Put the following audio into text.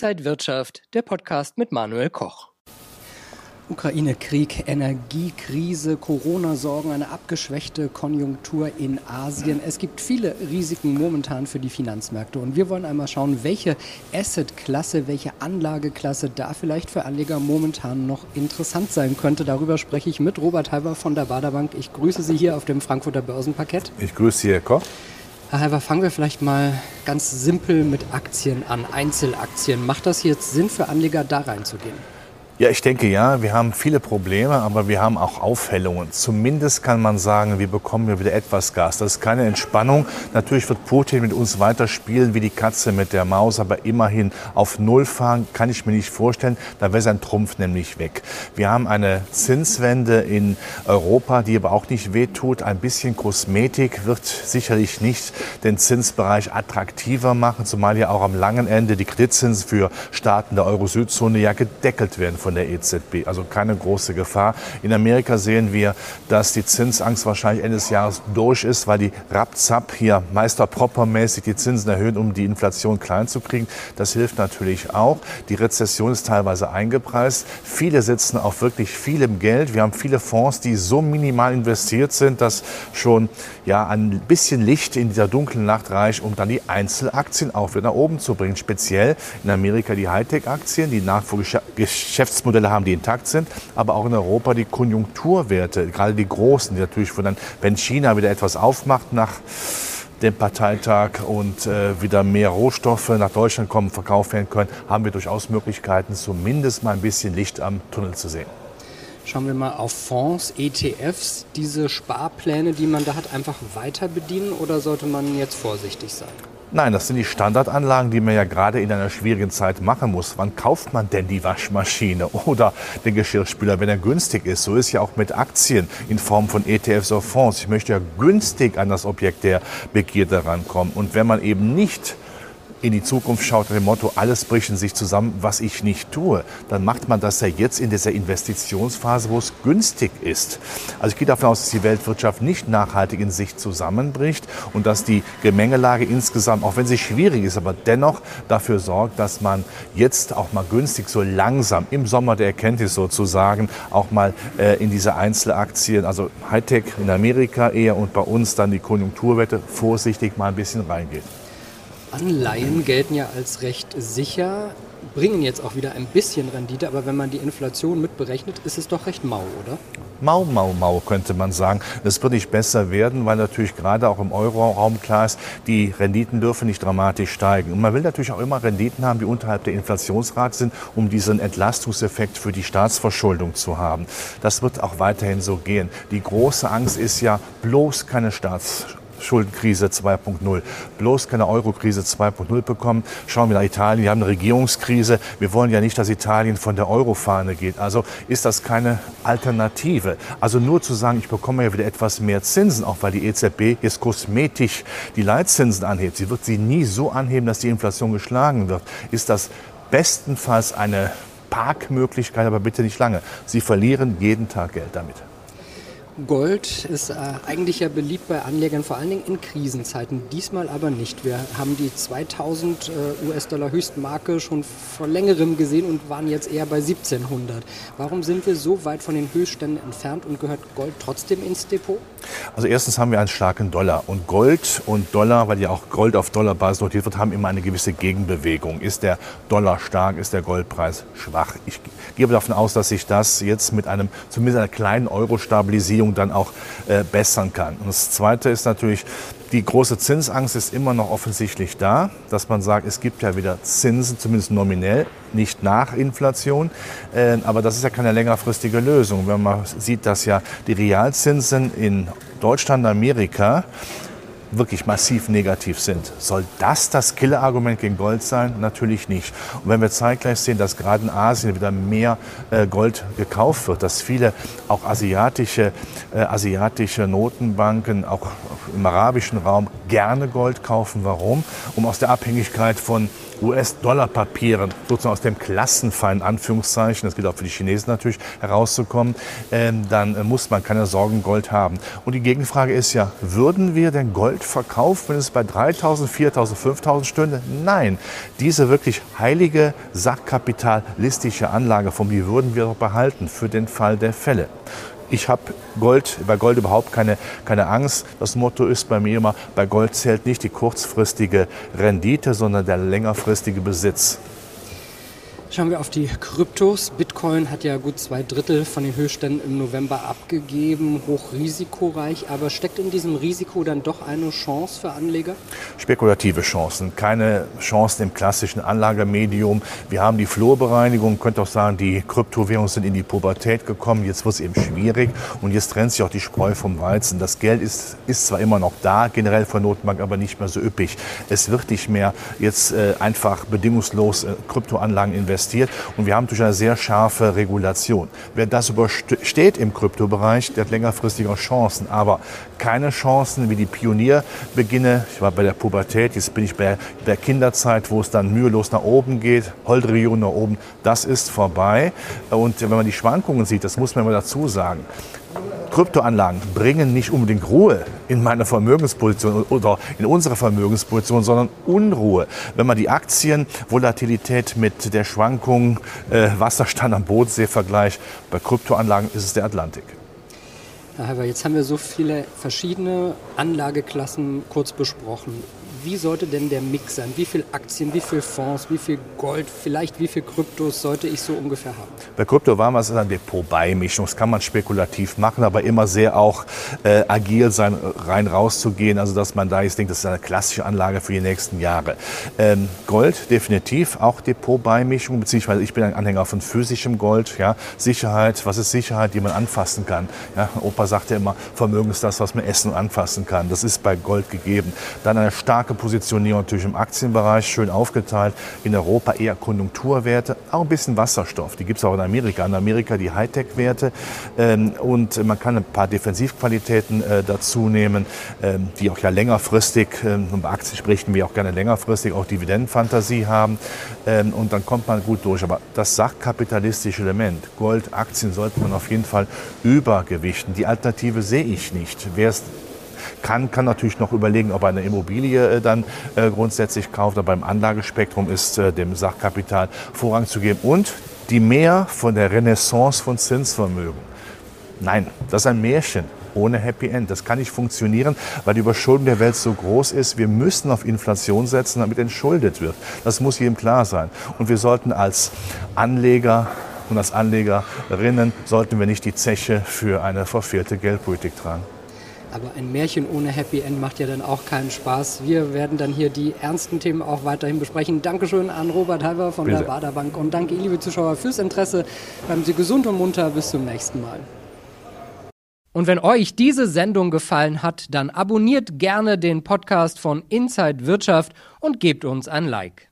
Inside Wirtschaft, der Podcast mit Manuel Koch. Ukraine-Krieg, Energiekrise, Corona-Sorgen, eine abgeschwächte Konjunktur in Asien. Es gibt viele Risiken momentan für die Finanzmärkte. Und wir wollen einmal schauen, welche Asset-Klasse, welche Anlageklasse da vielleicht für Anleger momentan noch interessant sein könnte. Darüber spreche ich mit Robert Halber von der Baderbank. Ich grüße Sie hier auf dem Frankfurter Börsenparkett. Ich grüße Sie, Herr Koch. Herr Halber, fangen wir vielleicht mal ganz simpel mit Aktien an, Einzelaktien. Macht das jetzt Sinn für Anleger, da reinzugehen? Ja, ich denke ja. Wir haben viele Probleme, aber wir haben auch Aufhellungen. Zumindest kann man sagen, wir bekommen ja wieder etwas Gas. Das ist keine Entspannung. Natürlich wird Putin mit uns weiterspielen wie die Katze mit der Maus, aber immerhin auf Null fahren kann ich mir nicht vorstellen. Da wäre sein Trumpf nämlich weg. Wir haben eine Zinswende in Europa, die aber auch nicht wehtut. Ein bisschen Kosmetik wird sicherlich nicht den Zinsbereich attraktiver machen, zumal ja auch am langen Ende die Kreditzinsen für Staaten der Euro-Süd-Zone ja gedeckelt werden von der EZB. Also keine große Gefahr. In Amerika sehen wir, dass die Zinsangst wahrscheinlich Ende des Jahres durch ist, weil die Rapzap hier Meister mäßig die Zinsen erhöhen, um die Inflation klein zu kriegen. Das hilft natürlich auch. Die Rezession ist teilweise eingepreist. Viele sitzen auf wirklich vielem Geld. Wir haben viele Fonds, die so minimal investiert sind, dass schon ja ein bisschen Licht in dieser dunklen Nacht reicht, um dann die Einzelaktien auch wieder nach oben zu bringen. Speziell in Amerika die Hightech-Aktien, die nach Geschäftsmodelle haben, die intakt sind, aber auch in Europa die Konjunkturwerte, gerade die großen, die natürlich, von dann, wenn China wieder etwas aufmacht nach dem Parteitag und äh, wieder mehr Rohstoffe nach Deutschland kommen, verkauft werden können, haben wir durchaus Möglichkeiten, zumindest mal ein bisschen Licht am Tunnel zu sehen. Schauen wir mal auf Fonds, ETFs, diese Sparpläne, die man da hat, einfach weiter bedienen oder sollte man jetzt vorsichtig sein? Nein, das sind die Standardanlagen, die man ja gerade in einer schwierigen Zeit machen muss. Wann kauft man denn die Waschmaschine oder den Geschirrspüler, wenn er günstig ist? So ist ja auch mit Aktien in Form von ETFs oder Fonds. Ich möchte ja günstig an das Objekt der Begierde rankommen. Und wenn man eben nicht in die Zukunft schaut, dem Motto, alles bricht in sich zusammen, was ich nicht tue, dann macht man das ja jetzt in dieser Investitionsphase, wo es günstig ist. Also ich gehe davon aus, dass die Weltwirtschaft nicht nachhaltig in sich zusammenbricht und dass die Gemengelage insgesamt, auch wenn sie schwierig ist, aber dennoch dafür sorgt, dass man jetzt auch mal günstig so langsam im Sommer der Erkenntnis sozusagen auch mal äh, in diese Einzelaktien, also Hightech in Amerika eher und bei uns dann die Konjunkturwette vorsichtig mal ein bisschen reingeht. Anleihen gelten ja als recht sicher, bringen jetzt auch wieder ein bisschen Rendite, aber wenn man die Inflation mitberechnet, ist es doch recht mau, oder? Mau, mau, mau, könnte man sagen. Es wird nicht besser werden, weil natürlich gerade auch im Euroraum klar ist, die Renditen dürfen nicht dramatisch steigen. Und man will natürlich auch immer Renditen haben, die unterhalb der Inflationsrate sind, um diesen Entlastungseffekt für die Staatsverschuldung zu haben. Das wird auch weiterhin so gehen. Die große Angst ist ja bloß keine Staatsverschuldung. Schuldenkrise 2.0. Bloß keine Eurokrise 2.0 bekommen. Schauen wir nach Italien, wir haben eine Regierungskrise. Wir wollen ja nicht, dass Italien von der Eurofahne geht. Also ist das keine Alternative. Also nur zu sagen, ich bekomme ja wieder etwas mehr Zinsen, auch weil die EZB jetzt kosmetisch die Leitzinsen anhebt. Sie wird sie nie so anheben, dass die Inflation geschlagen wird. Ist das bestenfalls eine Parkmöglichkeit, aber bitte nicht lange. Sie verlieren jeden Tag Geld damit. Gold ist äh, eigentlich ja beliebt bei Anlegern, vor allen Dingen in Krisenzeiten. Diesmal aber nicht. Wir haben die 2000 äh, US-Dollar Höchstmarke schon vor längerem gesehen und waren jetzt eher bei 1700. Warum sind wir so weit von den Höchstständen entfernt und gehört Gold trotzdem ins Depot? Also erstens haben wir einen starken Dollar und Gold und Dollar, weil ja auch Gold auf Dollarbasis notiert wird, haben immer eine gewisse Gegenbewegung. Ist der Dollar stark, ist der Goldpreis schwach? Ich gehe davon aus, dass sich das jetzt mit einem zumindest einer kleinen Euro-Stabilisierung Entwicklung dann auch äh, bessern kann. Und das Zweite ist natürlich, die große Zinsangst ist immer noch offensichtlich da, dass man sagt, es gibt ja wieder Zinsen, zumindest nominell, nicht nach Inflation. Äh, aber das ist ja keine längerfristige Lösung. Wenn man sieht, dass ja die Realzinsen in Deutschland, Amerika wirklich massiv negativ sind. Soll das das Killerargument gegen Gold sein? Natürlich nicht. Und wenn wir zeitgleich sehen, dass gerade in Asien wieder mehr äh, Gold gekauft wird, dass viele auch asiatische, äh, asiatische Notenbanken auch im arabischen Raum gerne Gold kaufen. Warum? Um aus der Abhängigkeit von US-Dollar-Papieren, sozusagen aus dem Klassenfall in Anführungszeichen, das gilt auch für die Chinesen natürlich, herauszukommen, ähm, dann äh, muss man keine Sorgen Gold haben. Und die Gegenfrage ist ja, würden wir denn Gold verkaufen, wenn es bei 3000, 4000, 5000 stünde? Nein, diese wirklich heilige, sachkapitalistische Anlageform, die würden wir doch behalten für den Fall der Fälle ich habe Gold, bei Gold überhaupt keine, keine Angst. Das Motto ist bei mir immer, bei Gold zählt nicht die kurzfristige Rendite, sondern der längerfristige Besitz. Schauen wir auf die Kryptos. Bitcoin hat ja gut zwei Drittel von den Höchstständen im November abgegeben, hochrisikoreich. Aber steckt in diesem Risiko dann doch eine Chance für Anleger? Spekulative Chancen, keine Chancen im klassischen Anlagemedium. Wir haben die Flurbereinigung, könnte auch sagen, die Kryptowährungen sind in die Pubertät gekommen. Jetzt wird es eben schwierig und jetzt trennt sich auch die Spreu vom Weizen. Das Geld ist, ist zwar immer noch da, generell von Notenbank, aber nicht mehr so üppig. Es wird nicht mehr jetzt äh, einfach bedingungslos äh, Kryptoanlagen investiert. Und wir haben durch eine sehr scharfe Regulation. Wer das übersteht im Kryptobereich, der hat längerfristig Chancen. Aber keine Chancen wie die Pionierbeginne. Ich war bei der Pubertät, jetzt bin ich bei der Kinderzeit, wo es dann mühelos nach oben geht, Holdregion nach oben. Das ist vorbei. Und wenn man die Schwankungen sieht, das muss man immer dazu sagen. Kryptoanlagen bringen nicht unbedingt Ruhe in meine Vermögensposition oder in unsere Vermögensposition, sondern Unruhe. Wenn man die Aktienvolatilität mit der Schwankung äh, Wasserstand am Bodensee vergleicht, bei Kryptoanlagen ist es der Atlantik. Aber jetzt haben wir so viele verschiedene Anlageklassen kurz besprochen wie sollte denn der Mix sein? Wie viel Aktien, wie viel Fonds, wie viel Gold, vielleicht wie viel Kryptos sollte ich so ungefähr haben? Bei Krypto war es eine Depot-Beimischung. Das kann man spekulativ machen, aber immer sehr auch äh, agil sein, rein rauszugehen. Also dass man da jetzt denkt, das ist eine klassische Anlage für die nächsten Jahre. Ähm, Gold definitiv auch Depot-Beimischung, beziehungsweise ich bin ein Anhänger von physischem Gold. Ja. Sicherheit, was ist Sicherheit, die man anfassen kann? Ja. Opa sagte immer, Vermögen ist das, was man essen und anfassen kann. Das ist bei Gold gegeben. Dann eine starke starke Positionierung natürlich im Aktienbereich, schön aufgeteilt. In Europa eher Konjunkturwerte, auch ein bisschen Wasserstoff. Die gibt es auch in Amerika. In Amerika die Hightech-Werte. Ähm, und man kann ein paar Defensivqualitäten äh, dazu nehmen, ähm, die auch ja längerfristig, ähm, bei Aktien sprechen wir auch gerne längerfristig, auch Dividendenfantasie haben. Ähm, und dann kommt man gut durch. Aber das sachkapitalistische Element, Gold, Aktien, sollte man auf jeden Fall übergewichten. Die Alternative sehe ich nicht. Wer es kann, kann natürlich noch überlegen, ob er eine Immobilie äh, dann äh, grundsätzlich kauft. Aber beim Anlagespektrum ist äh, dem Sachkapital Vorrang zu geben. Und die Mehr von der Renaissance von Zinsvermögen. Nein, das ist ein Märchen ohne Happy End. Das kann nicht funktionieren, weil die Überschuldung der Welt so groß ist. Wir müssen auf Inflation setzen, damit entschuldet wird. Das muss jedem klar sein. Und wir sollten als Anleger und als Anlegerinnen sollten wir nicht die Zeche für eine verfehlte Geldpolitik tragen. Aber ein Märchen ohne Happy End macht ja dann auch keinen Spaß. Wir werden dann hier die ernsten Themen auch weiterhin besprechen. Dankeschön an Robert Halver von Bitte. der Baderbank und danke, liebe Zuschauer, fürs Interesse. Bleiben Sie gesund und munter. Bis zum nächsten Mal. Und wenn euch diese Sendung gefallen hat, dann abonniert gerne den Podcast von Inside Wirtschaft und gebt uns ein Like.